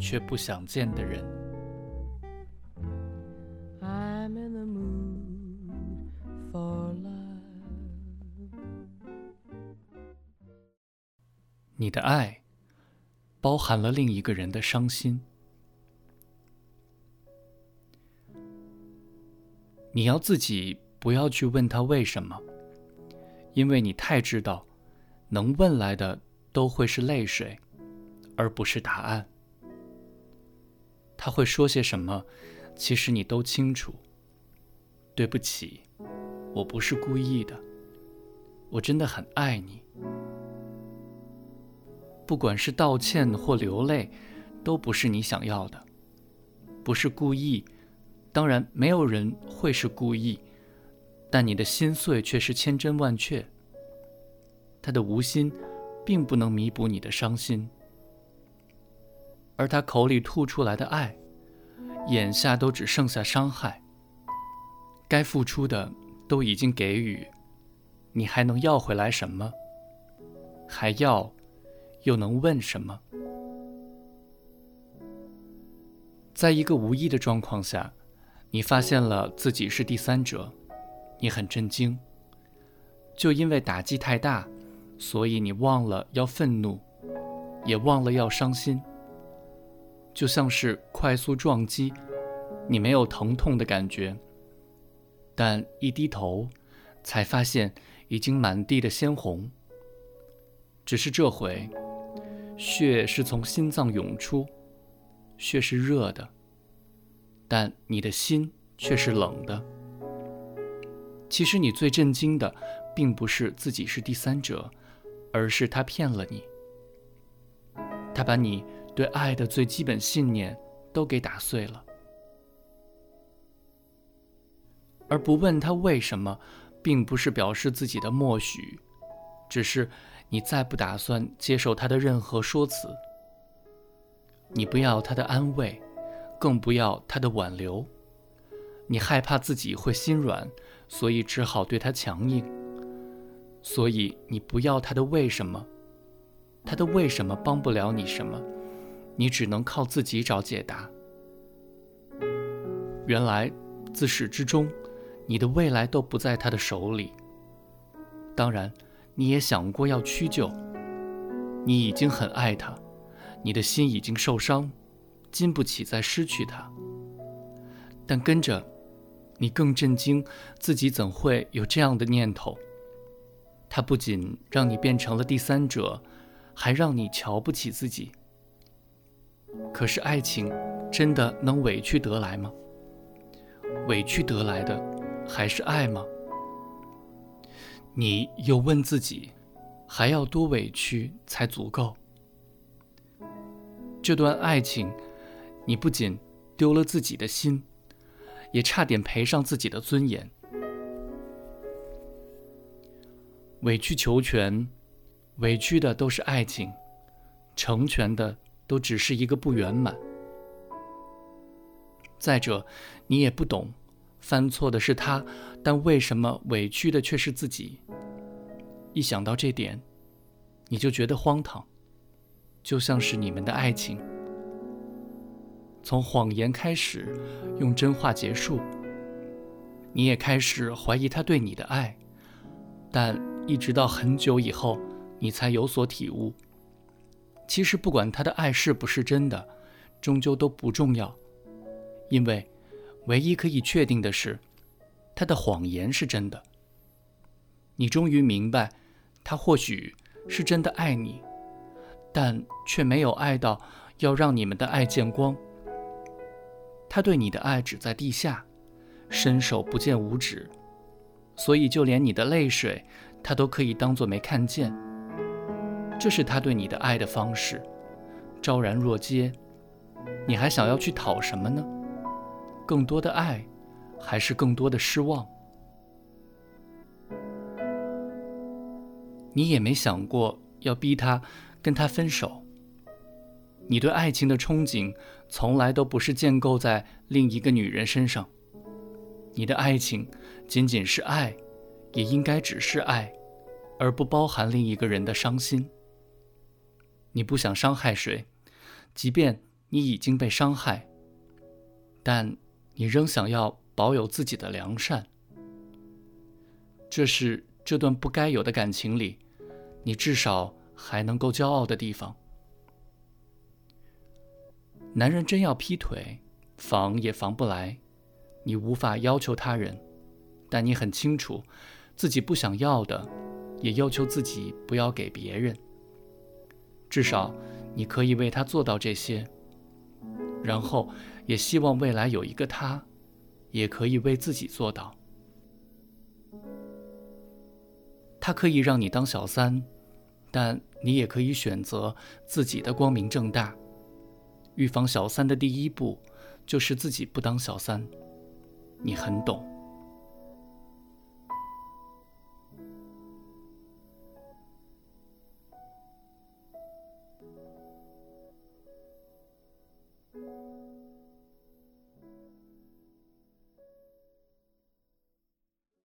却不想见的人。你的爱包含了另一个人的伤心，你要自己不要去问他为什么，因为你太知道，能问来的都会是泪水。而不是答案。他会说些什么，其实你都清楚。对不起，我不是故意的，我真的很爱你。不管是道歉或流泪，都不是你想要的，不是故意。当然，没有人会是故意，但你的心碎却是千真万确。他的无心，并不能弥补你的伤心。而他口里吐出来的爱，眼下都只剩下伤害。该付出的都已经给予，你还能要回来什么？还要，又能问什么？在一个无意的状况下，你发现了自己是第三者，你很震惊。就因为打击太大，所以你忘了要愤怒，也忘了要伤心。就像是快速撞击，你没有疼痛的感觉，但一低头，才发现已经满地的鲜红。只是这回，血是从心脏涌出，血是热的，但你的心却是冷的。其实你最震惊的，并不是自己是第三者，而是他骗了你，他把你。对爱的最基本信念都给打碎了，而不问他为什么，并不是表示自己的默许，只是你再不打算接受他的任何说辞。你不要他的安慰，更不要他的挽留，你害怕自己会心软，所以只好对他强硬。所以你不要他的为什么，他的为什么帮不了你什么。你只能靠自己找解答。原来，自始至终，你的未来都不在他的手里。当然，你也想过要屈就。你已经很爱他，你的心已经受伤，经不起再失去他。但跟着，你更震惊，自己怎会有这样的念头？他不仅让你变成了第三者，还让你瞧不起自己。可是爱情真的能委屈得来吗？委屈得来的还是爱吗？你又问自己，还要多委屈才足够？这段爱情，你不仅丢了自己的心，也差点赔上自己的尊严。委曲求全，委屈的都是爱情，成全的。都只是一个不圆满。再者，你也不懂，犯错的是他，但为什么委屈的却是自己？一想到这点，你就觉得荒唐，就像是你们的爱情，从谎言开始，用真话结束。你也开始怀疑他对你的爱，但一直到很久以后，你才有所体悟。其实，不管他的爱是不是真的，终究都不重要，因为唯一可以确定的是，他的谎言是真的。你终于明白，他或许是真的爱你，但却没有爱到要让你们的爱见光。他对你的爱只在地下，伸手不见五指，所以就连你的泪水，他都可以当做没看见。这是他对你的爱的方式，昭然若揭，你还想要去讨什么呢？更多的爱，还是更多的失望？你也没想过要逼他跟他分手。你对爱情的憧憬，从来都不是建构在另一个女人身上。你的爱情仅仅是爱，也应该只是爱，而不包含另一个人的伤心。你不想伤害谁，即便你已经被伤害，但你仍想要保有自己的良善。这是这段不该有的感情里，你至少还能够骄傲的地方。男人真要劈腿，防也防不来。你无法要求他人，但你很清楚，自己不想要的，也要求自己不要给别人。至少，你可以为他做到这些，然后也希望未来有一个他，也可以为自己做到。他可以让你当小三，但你也可以选择自己的光明正大。预防小三的第一步，就是自己不当小三。你很懂。